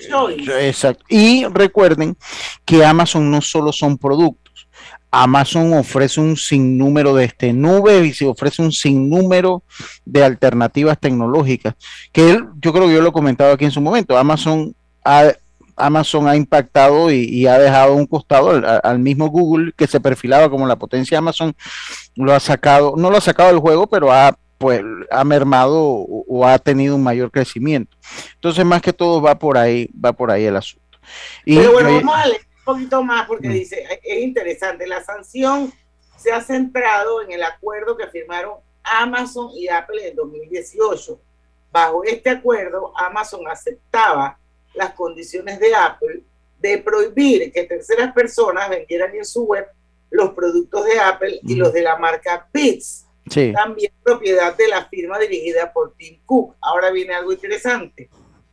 Exacto. Y recuerden que Amazon no solo son productos Amazon ofrece un sinnúmero de este nubes y se ofrece un sinnúmero de alternativas tecnológicas. Que él, yo creo que yo lo he comentado aquí en su momento. Amazon ha, Amazon ha impactado y, ha dejado un costado al, mismo Google que se perfilaba como la potencia Amazon. Lo ha sacado, no lo ha sacado del juego, pero ha pues ha mermado o, ha tenido un mayor crecimiento. Entonces, más que todo va por ahí, va por ahí el asunto. Y, pero bueno, vamos a poquito más porque mm. dice, es interesante, la sanción se ha centrado en el acuerdo que firmaron Amazon y Apple en 2018. Bajo este acuerdo, Amazon aceptaba las condiciones de Apple de prohibir que terceras personas vendieran en su web los productos de Apple y los de la marca Beats, también propiedad de la firma dirigida por Tim Cook. Ahora viene algo interesante.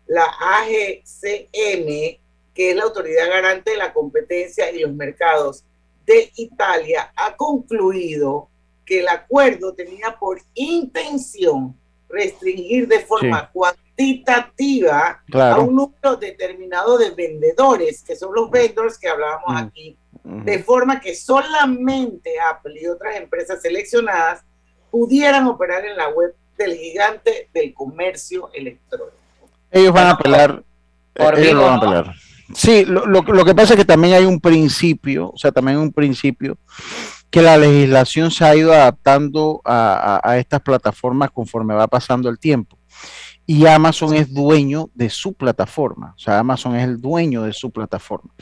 La AGCM que es la autoridad garante de la competencia y los mercados de Italia, ha concluido que el acuerdo tenía por intención restringir de forma cuantitativa a un número determinado de vendedores, que son los vendors que hablábamos mm. aquí, de forma que solamente Apple y otras empresas seleccionadas pudieran operar en la web del gigante del comercio electrónico. Ellos van a apelar. ellos lo van a apelar. Sí, lo, lo, que pasa es que también hay un principio, o sea, también hay un principio que la legislación se ha ido adaptando a, estas plataformas conforme va pasando el tiempo. Y Amazon es dueño de su plataforma, o sea, Amazon es el dueño de su plataforma.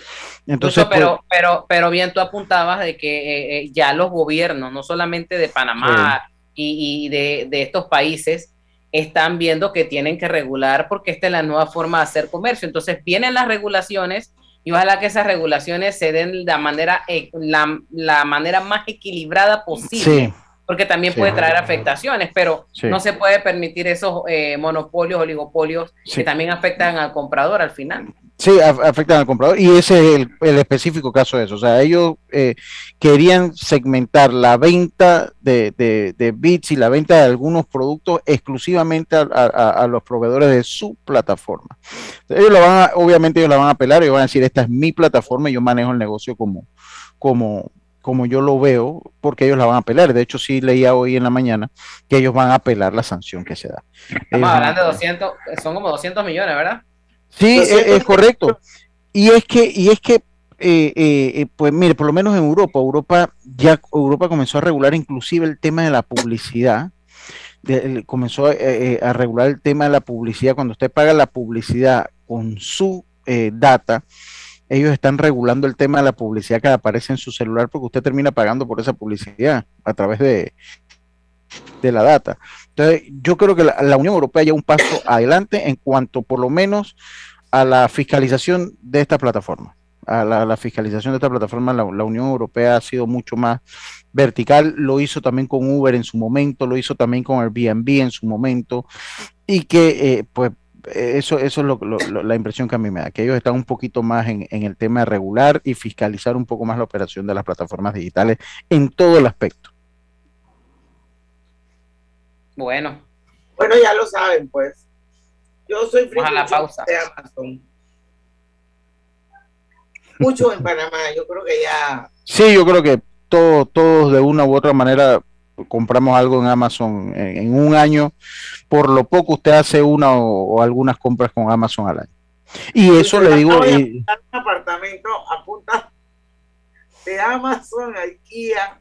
Entonces, pero, pues, pero, pero bien tú apuntabas de que eh, eh, ya los gobiernos, no solamente de Panamá y, de, de estos países, están viendo que tienen que regular porque esta es la nueva forma de hacer comercio. Entonces vienen las regulaciones y ojalá que esas regulaciones se den de la manera, eh, la, manera más equilibrada posible. Porque también puede traer afectaciones, pero no se puede permitir esos eh, monopolios, oligopolios que también afectan al comprador al final. Sí, afectan al comprador y ese es el, específico caso de eso. O sea, ellos eh, querían segmentar la venta de, de, bits y la venta de algunos productos exclusivamente a, los proveedores de su plataforma. Ellos lo van a, obviamente ellos la van a apelar y van a decir, esta es mi plataforma y yo manejo el negocio como, como, como yo lo veo, porque ellos la van a apelar. De hecho, sí leía hoy en la mañana que ellos van a apelar la sanción que se da. Estamos hablando de 200, son como 200 millones, ¿verdad? Sí, es, correcto. Y es que, y es que eh, eh, eh, pues mire, por lo menos en Europa, Europa ya Europa comenzó a regular inclusive el tema de la publicidad. comenzó a regular el tema de la publicidad. Cuando usted paga la publicidad con su data, ellos están regulando el tema de la publicidad que aparece en su celular porque usted termina pagando por esa publicidad a través de, de la data. Entonces, yo creo que la, Unión Europea ya un paso adelante en cuanto por lo menos a la fiscalización de esta plataforma. A la, fiscalización de esta plataforma, la, Unión Europea ha sido mucho más vertical, lo hizo también con Uber en su momento, lo hizo también con Airbnb en su momento, y que eh, pues eso, eso es la impresión que a mí me da, que ellos están un poquito más en, en, el tema de regular y fiscalizar un poco más la operación de las plataformas digitales en todo el aspecto. Bueno. Bueno, ya lo saben, pues. Yo soy friki de Amazon. Mucho en Panamá, yo creo que ya. Sí, yo creo que todos, todos de una u otra manera compramos algo en Amazon en, un año. Por lo poco usted hace una o, algunas compras con Amazon al año. Y eso le digo. Y... Un apartamento a punta de Amazon a IKEA.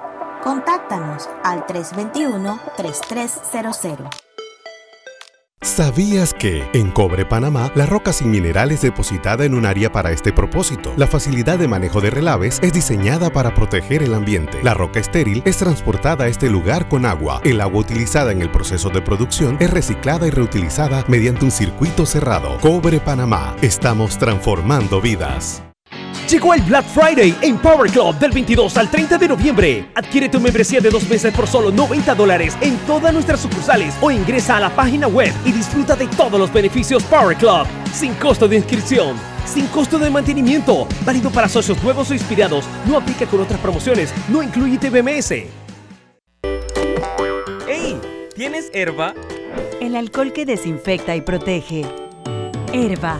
Contáctanos al 321-3300. ¿Sabías que en Cobre Panamá la roca sin mineral es depositada en un área para este propósito? La facilidad de manejo de relaves es diseñada para proteger el ambiente. La roca estéril es transportada a este lugar con agua. El agua utilizada en el proceso de producción es reciclada y reutilizada mediante un circuito cerrado. Cobre Panamá. Estamos transformando vidas. Llegó el Black Friday en Power Club del 22 al 30 de noviembre. Adquiere tu membresía de dos meses por solo 90 dólares en todas nuestras sucursales o ingresa a la página web y disfruta de todos los beneficios Power Club, sin costo de inscripción, sin costo de mantenimiento, válido para socios nuevos o inspirados, no aplica con otras promociones, no incluye TBMS. ¡Ey! ¿Tienes herba? El alcohol que desinfecta y protege. Herba,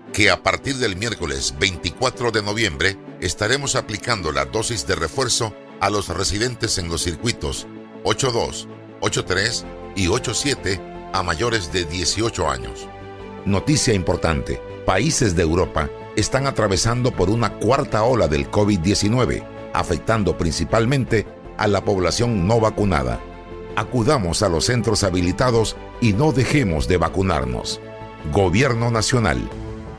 que a partir del miércoles 24 de noviembre estaremos aplicando la dosis de refuerzo a los residentes en los circuitos 82, 83 y 87 a mayores de 18 años. Noticia importante, países de Europa están atravesando por una cuarta ola del COVID-19, afectando principalmente a la población no vacunada. Acudamos a los centros habilitados y no dejemos de vacunarnos. Gobierno Nacional.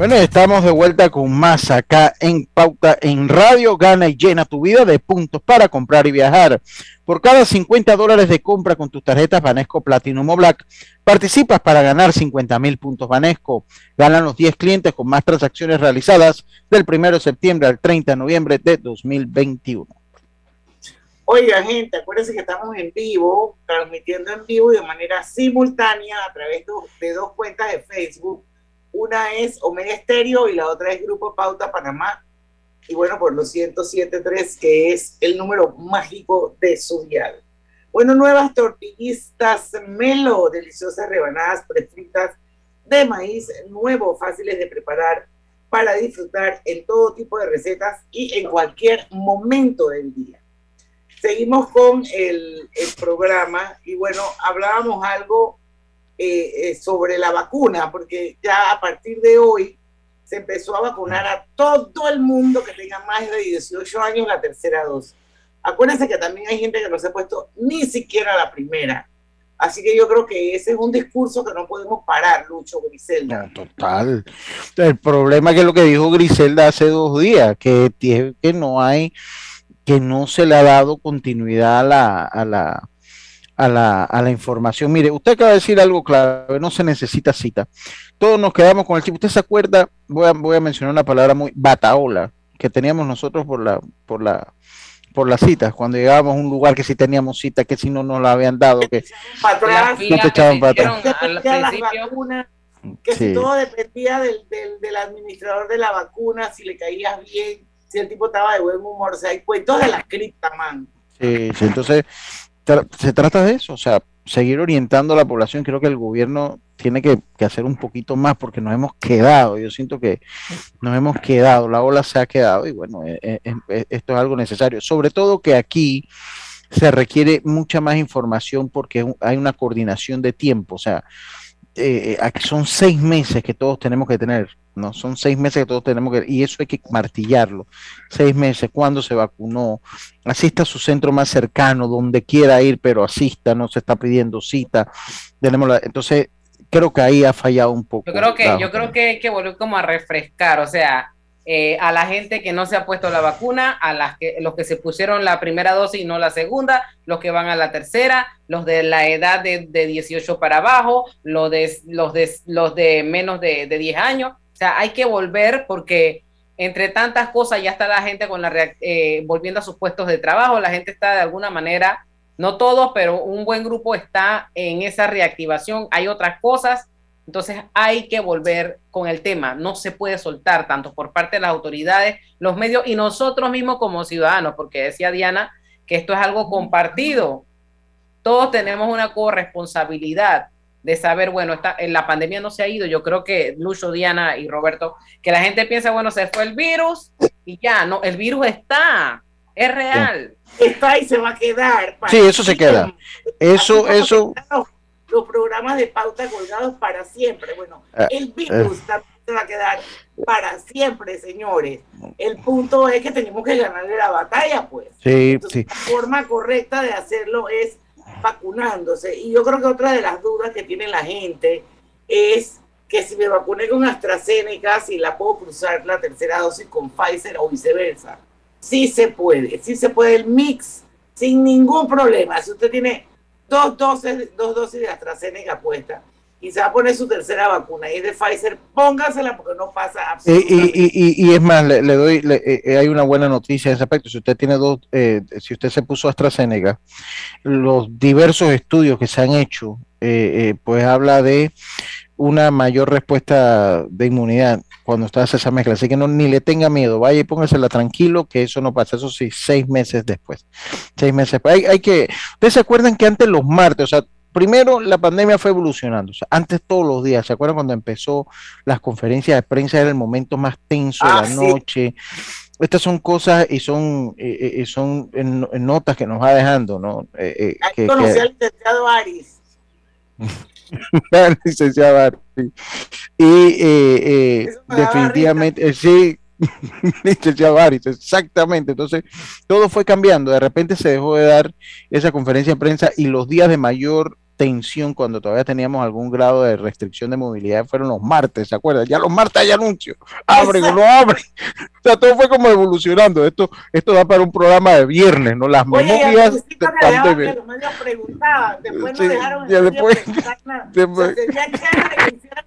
Bueno, estamos de vuelta con más acá en Pauta en Radio. Gana y llena tu vida de puntos para comprar y viajar. Por cada 50 dólares de compra con tus tarjetas Banesco Platinum o Black, participas para ganar 50 mil puntos Banesco. Ganan los 10 clientes con más transacciones realizadas del 1 de septiembre al 30 de noviembre de 2021. Oiga, gente, acuérdense que estamos en vivo, transmitiendo en vivo y de manera simultánea a través de, dos cuentas de Facebook. Una es Omega Estéreo y la otra es Grupo Pauta Panamá. Y bueno, por los 107.3, que es el número mágico de su dial. Bueno, nuevas tortillistas Melo, deliciosas rebanadas prefritas de maíz nuevo, fáciles de preparar para disfrutar en todo tipo de recetas y en cualquier momento del día. Seguimos con el, el programa y bueno, hablábamos algo eh, eh, sobre la vacuna, porque ya a partir de hoy se empezó a vacunar a todo el mundo que tenga más de 18 años la tercera dosis. Acuérdense que también hay gente que no se ha puesto ni siquiera la primera. Así que yo creo que ese es un discurso que no podemos parar, Lucho Griselda. total. El problema que es lo que dijo Griselda hace dos días, que, que no hay, que no se le ha dado continuidad a la, a la, a la información. Mire, usted acaba de decir algo clave, no se necesita cita. Todos nos quedamos con el tipo. ¿Usted se acuerda? Voy a, voy a mencionar una palabra muy bataola que teníamos nosotros por la, por la, por las citas, cuando llegábamos a un lugar que si teníamos cita, que si no nos la habían dado, que no te echaban para atrás. Que si todo dependía del, del, del, administrador de la vacuna, si le caías bien, si el tipo estaba de buen humor, o sea, hay cuentos de la cripta, man. Sí, sí, entonces se trata de eso, o sea, seguir orientando a la población. Creo que el gobierno tiene que, hacer un poquito más porque nos hemos quedado. Yo siento que nos hemos quedado, la ola se ha quedado y bueno, eh, eh, eh, esto es algo necesario. Sobre todo que aquí se requiere mucha más información porque hay una coordinación de tiempo. O sea, aquí son seis meses que todos tenemos que tener ¿no? Son seis meses que todos tenemos que, y eso hay que martillarlo. Seis meses, cuando se vacunó, asista a su centro más cercano, donde quiera ir, pero asista, no se está pidiendo cita. Tenemos entonces, creo que ahí ha fallado un poco. Yo creo que, yo creo que hay que volver como a refrescar, o sea, eh, a la gente que no se ha puesto la vacuna, a las que, los que se pusieron la primera dosis y no la segunda, los que van a la tercera, los de la edad de, de 18 para abajo, los de, los de, los de menos de, de 10 años sea, hay que volver porque entre tantas cosas ya está la gente con la eh, volviendo a sus puestos de trabajo, la gente está de alguna manera, no todos, pero un buen grupo está en esa reactivación, hay otras cosas, entonces hay que volver con el tema, no se puede soltar tanto por parte de las autoridades, los medios y nosotros mismos como ciudadanos, porque decía Diana que esto es algo compartido, todos tenemos una corresponsabilidad de saber, bueno, está, en la pandemia no se ha ido. Yo creo que Lucho, Diana y Roberto, que la gente piensa, bueno, se fue el virus y ya, no, el virus está, es real. Está y se va a quedar. Sí, eso se queda. Eso, eso. Los, programas de pauta colgados para siempre. Bueno, ah, el virus eh. también se va a quedar para siempre, señores. El punto es que tenemos que ganarle la batalla, pues. Sí, sí. La forma correcta de hacerlo es vacunándose. Y yo creo que otra de las dudas que tiene la gente es que si me vacuné con AstraZeneca, si la puedo cruzar la tercera dosis con Pfizer o viceversa. Sí se puede, sí se puede el mix sin ningún problema. Si usted tiene dos dosis, dos dosis de AstraZeneca puesta y se va a poner su tercera vacuna y es de Pfizer, póngasela porque no pasa absolutamente. Y, y, y, es más, le, doy, eh, eh, hay una buena noticia en ese aspecto. Si usted tiene dos, eh, si usted se puso AstraZeneca, los diversos estudios que se han hecho, pues habla de una mayor respuesta de inmunidad cuando está hace esa mezcla. Así que no ni le tenga miedo, vaya y póngasela tranquilo, que eso no pasa. Eso sí, seis meses después. Seis meses después. Hay, hay que. Ustedes se acuerdan que antes los martes, o sea, primero la pandemia fue evolucionando. antes todos los días, ¿se acuerdan cuando empezó las conferencias de prensa? Era el momento más tenso de la ah, noche. Estas son cosas y son, eh, eh, son notas que nos va dejando, ¿no? Eh, que, conocí al licenciado Aris. licenciado Aris. Y definitivamente, sí, licenciado Aris, exactamente. Entonces, todo fue cambiando. De repente se dejó de dar esa conferencia de prensa y los días de mayor tensión cuando todavía teníamos algún grado de restricción de movilidad fueron los martes, ¿se acuerdan? Ya los martes hay anuncio, abren o no abren. O sea, todo fue como evolucionando. Esto, esto da para un programa de viernes, ¿no? Las memorias de pandemia. después no dejaron ya después, después.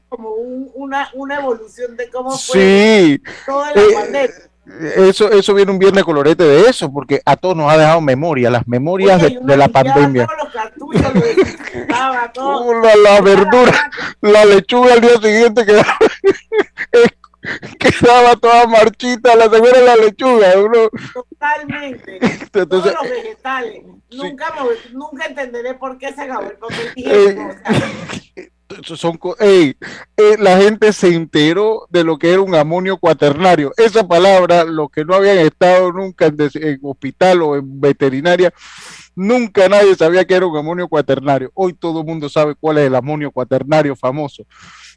como una, una evolución de cómo fue toda la eh, pandemia eso, eso viene un viernes colorete de eso, porque a todos nos ha dejado memoria, las memorias de, la pandemia. la, verdura, la lechuga al día siguiente quedaba, quedaba toda marchita, la segunda la lechuga. Totalmente. Todos los vegetales. Nunca, nunca entenderé por qué se acabó el papel eh, son eh, la gente se enteró de lo que era un amonio cuaternario. Esa palabra, los que no habían estado nunca en, hospital o en veterinaria, nunca nadie sabía que era un amonio cuaternario. Hoy todo el mundo sabe cuál es el amonio cuaternario famoso.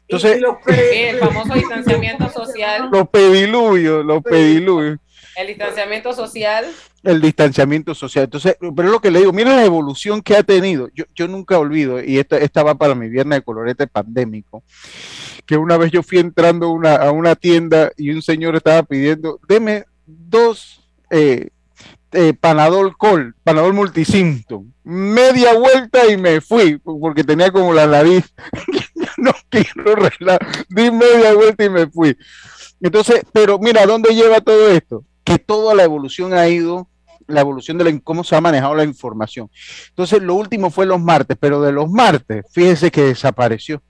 Entonces, el famoso distanciamiento social. Los pediluvios, los pediluvios. El distanciamiento social. El distanciamiento social. Entonces, pero es lo que le digo, mira la evolución que ha tenido. Yo, yo nunca olvido, y esta, esta va para mi viernes de colorete pandémico, que una vez yo fui entrando una, a una tienda y un señor estaba pidiendo, deme dos eh, eh, Panadol Col, Panadol Multicinto, media vuelta y me fui, porque tenía como la nariz, no quiero arreglar, di media vuelta y me fui. Entonces, pero mira, ¿dónde lleva todo esto? Que toda la evolución ha ido, la evolución de la, cómo se ha manejado la información. Entonces, lo último fue los martes, pero de los martes, fíjese que desapareció.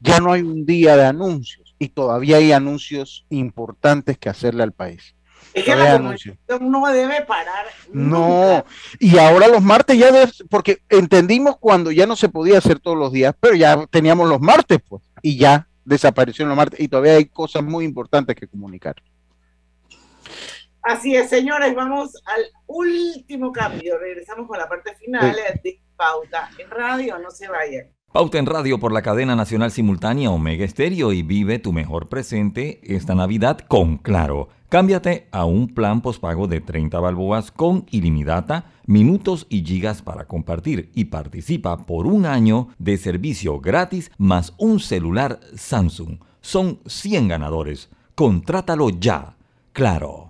Ya no hay un día de anuncios y todavía hay anuncios importantes que hacerle al país. Es que la comunicación no debe parar. No, y ahora los martes ya, porque entendimos cuando ya no se podía hacer todos los días, pero ya teníamos los martes, pues, y ya desaparecieron los martes, y todavía hay cosas muy importantes que comunicar. Así es, señores, vamos al último cambio. Regresamos con la parte final de Pauta en Radio, no se vayan. Pauta en Radio por la cadena nacional simultánea Omega Estéreo y vive tu mejor presente esta Navidad con Claro. Cámbiate a un plan pospago de 30 balboas con ilimitada, minutos y gigas para compartir y participa por un año de servicio gratis más un celular Samsung. Son 100 ganadores. Contrátalo ya. Claro.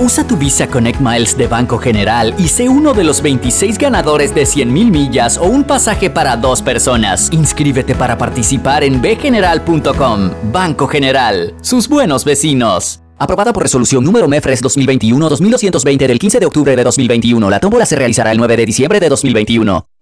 Usa tu Visa Connect Miles de Banco General y sé uno de los 26 ganadores de 100.000 millas o un pasaje para dos personas. Inscríbete para participar en bgeneral.com. Banco General, sus buenos vecinos. Aprobada por resolución número MEFRES 2021-2220 del 15 de octubre de 2021. La tómbola se realizará el 9 de diciembre de 2021.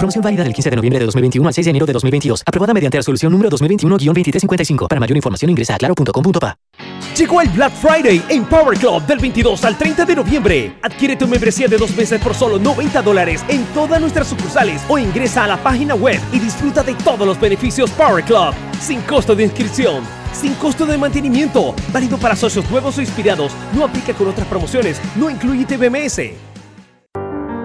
Promoción válida del 15 de noviembre de 2021 al 6 de enero de 2022. Aprobada mediante resolución número 2021-2355. Para mayor información ingresa a claro.com.pa. Llegó el Black Friday en Power Club del 22 al 30 de noviembre. Adquiere tu membresía de dos meses por solo 90 dólares en todas nuestras sucursales o ingresa a la página web y disfruta de todos los beneficios Power Club. Sin costo de inscripción. Sin costo de mantenimiento. Válido para socios nuevos o inspirados. No aplica con otras promociones. No incluye TBMS.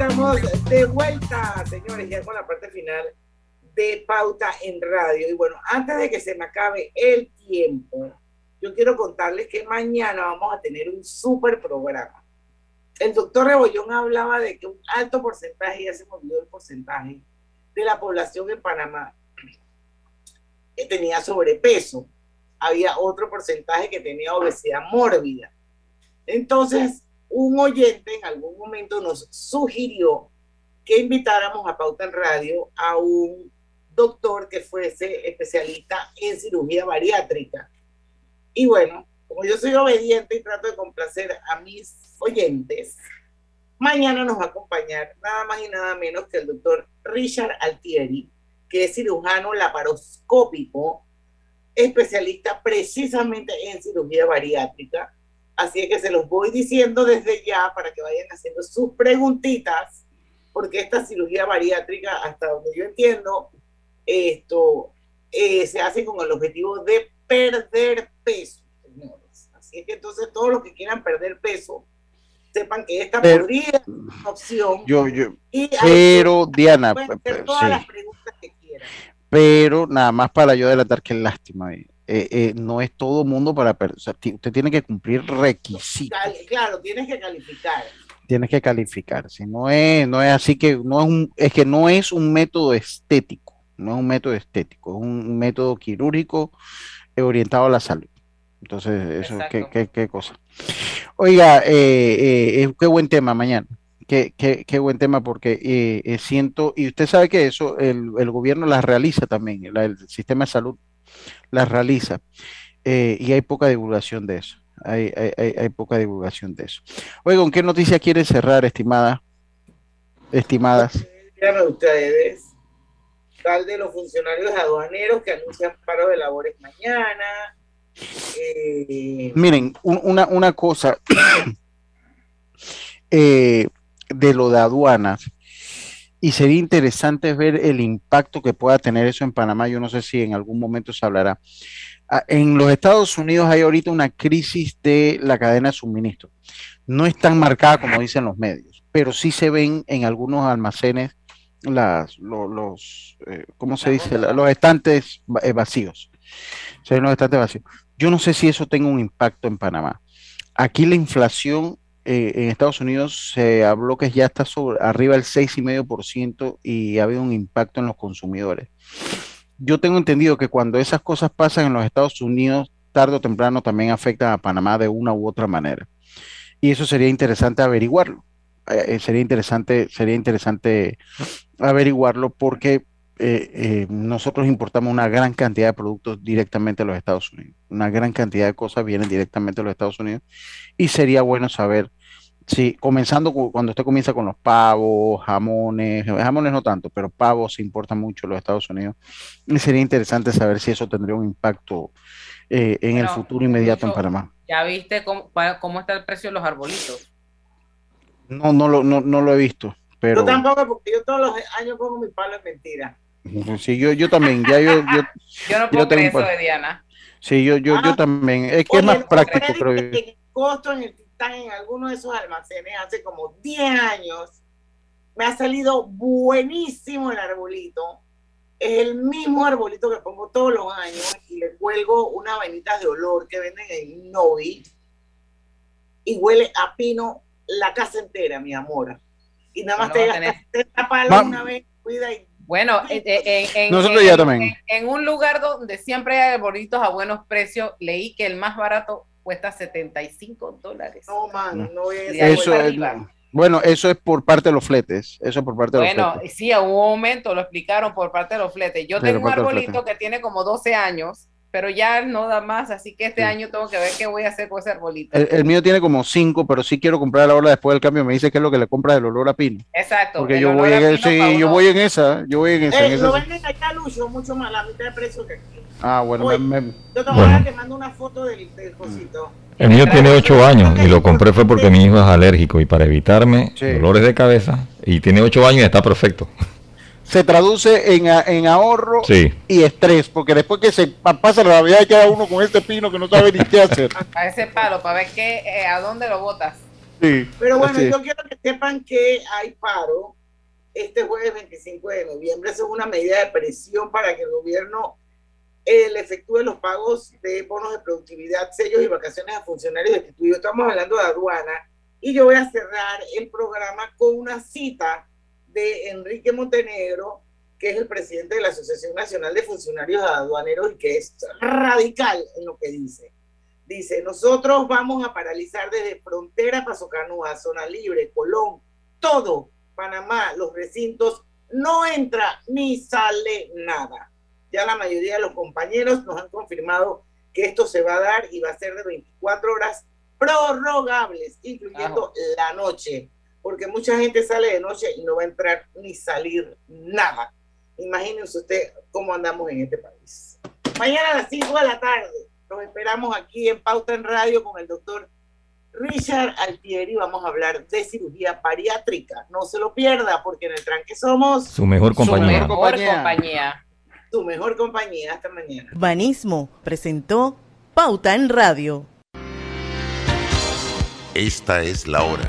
Estamos De vuelta, señores, ya con la parte final de Pauta en Radio. Y bueno, antes de que se me acabe el tiempo, yo quiero contarles que mañana vamos a tener un súper programa. El doctor Rebollón hablaba de que un alto porcentaje, ya se me olvidó el porcentaje, de la población en Panamá que tenía sobrepeso. Había otro porcentaje que tenía obesidad mórbida. Entonces, un oyente en algún momento nos sugirió que invitáramos a Pauta en Radio a un doctor que fuese especialista en cirugía bariátrica. Y bueno, como yo soy obediente y trato de complacer a mis oyentes, mañana nos va a acompañar nada más y nada menos que el doctor Richard Altieri, que es cirujano laparoscópico, especialista precisamente en cirugía bariátrica. Así es que se los voy diciendo desde ya para que vayan haciendo sus preguntitas, porque esta cirugía bariátrica, hasta donde yo entiendo, esto eh, se hace con el objetivo de perder peso, señores. Así es que entonces todos los que quieran perder peso, sepan que esta Pero- podría ser una opción. Yo, yo, Y pero Diana, hacer pe- todas sí. las preguntas que quieran. pero nada más para yo adelantar que lástima, eh, eh, no es todo mundo para o sea, usted tiene que cumplir requisitos, Claro, tienes que calificar. tienes que calificar, si no es, no es así que no es un, es que no es un método estético, no es un método estético, es un método quirúrgico eh, orientado a la salud. Entonces, eso, qué, qué, qué cosa. Oiga, eh, eh, eh, qué buen tema mañana. Qué, qué, qué buen tema porque eh, eh, siento, y usted sabe que eso el, el gobierno las realiza también, la- el sistema de salud las realiza, eh, y hay poca divulgación de eso. Hay, hay, hay, hay poca divulgación de eso. Oiga, ¿con qué noticia quiere cerrar, estimada? Estimadas. Ustedes, tal de los funcionarios aduaneros que anuncian paro de labores mañana. Eh, Miren, un- una, una cosa eh, de lo de aduanas, y sería interesante ver el impacto que pueda tener eso en Panamá. Yo no sé si en algún momento se hablará. Ah, En los Estados Unidos hay ahorita una crisis de la cadena de suministro. No es tan marcada como dicen los medios, pero sí se ven en algunos almacenes las, lo- los, eh, ¿cómo se dice? Los estantes eh, vacíos. Se ven los estantes vacíos. Yo no sé si eso tenga un impacto en Panamá. Aquí la inflación eh, en Estados Unidos se habló que ya está sobre, arriba del 6,5% y ha habido un impacto en los consumidores. Yo tengo entendido que cuando esas cosas pasan en los Estados Unidos, tarde o temprano también afectan a Panamá de una u otra manera. Y eso sería interesante averiguarlo. Eh, eh, sería interesante, sería interesante averiguarlo porque eh, eh, nosotros importamos una gran cantidad de productos directamente a los Estados Unidos. Una gran cantidad de cosas vienen directamente a los Estados Unidos y sería bueno saber si, comenzando cu- cuando usted comienza con los pavos, jamones, jamones no tanto, pero pavos se importan mucho a los Estados Unidos. Y sería interesante saber si eso tendría un impacto eh, en el futuro inmediato en Panamá. ¿Ya viste cómo, cómo está el precio de los arbolitos? No, no lo, no, no lo he visto, pero Yo tampoco, porque yo todos los años pongo mi palo en mentira. Sí, yo, yo también, ya yo, yo, Yo no yo puedo tengo creer un eso de Diana. Sí, yo, yo, yo también. Es que es más ¿no práctico, creo yo. El costo en el titán en alguno de esos almacenes hace como 10 años me ha salido buenísimo el arbolito. Es el mismo arbolito que pongo todos los años y le cuelgo unas vainitas de olor que venden en Novi y huele a pino la casa entera, mi amor. Y nada más No te gastas Va- una vez, cuida y Bueno, eh, eh, en, en- Nosotros en- ya también. en- en un lugar donde siempre hay arbolitos a buenos precios, leí que el más barato cuesta 75 dólares. No, man, no es De ahí Eso es, bueno, eso es por parte de los fletes. Eso es por parte de los Bueno, fletes. sí, a un momento lo explicaron por parte de los fletes. Yo Sí, tengo un los arbolito que tiene como 12 años, pero ya no da más, así que este año tengo que ver qué voy a hacer con ese arbolito. El, el mío tiene como cinco, pero sí quiero comprar ahora después del cambio. Me dice que es lo que le compra el olor a pino. Exacto. Porque el yo voy, en, pino sí, yo voy en esa. Yo voy en esa. en Eh, esa lo sí. venden allá, Lucho, mucho más, la mitad de precio que aquí. Ah, bueno, Oye, me- me- Yo te, Bueno. ahora te mando una foto del, del cosito. El mío tiene 8 años y lo compré fue porque mi hijo es alérgico y para evitarme Sí. dolores de cabeza y tiene 8 años y está perfecto. se traduce en, a- en ahorro Sí. y estrés, porque después que se pa- pasa la Navidad queda uno con este pino que no sabe ni qué hacer. A ese palo, para ver qué, eh, a dónde lo botas. Sí, Pero bueno, así yo quiero que sepan que hay paro este jueves 25 de noviembre. Esa es una medida de presión para que el gobierno eh, le efectúe los pagos de bonos de productividad, sellos y vacaciones a funcionarios destituidos. Estamos hablando de aduana. Y yo voy a cerrar el programa con una cita de Enrique Montenegro, que es el presidente de la Asociación Nacional de Funcionarios Aduaneros y que es radical en lo que dice. Dice, nosotros vamos a paralizar desde frontera Pasocanúa, zona libre, Colón, todo Panamá, los recintos, no entra ni sale nada. Ya la mayoría de los compañeros nos han confirmado que esto se va a dar y va a ser de 24 horas prorrogables, incluyendo la noche, porque mucha gente sale de noche y no va a entrar ni salir nada. Imagínense usted cómo andamos en este país. Mañana a las 5 de la tarde los esperamos aquí en Pauta en Radio con el doctor Richard Altieri. Vamos a hablar de cirugía bariátrica. No se lo pierda porque en el tranque somos su mejor compañía. Su mejor compañía. Su mejor compañía. Hasta mañana. Banismo presentó Pauta en Radio. Esta es la hora.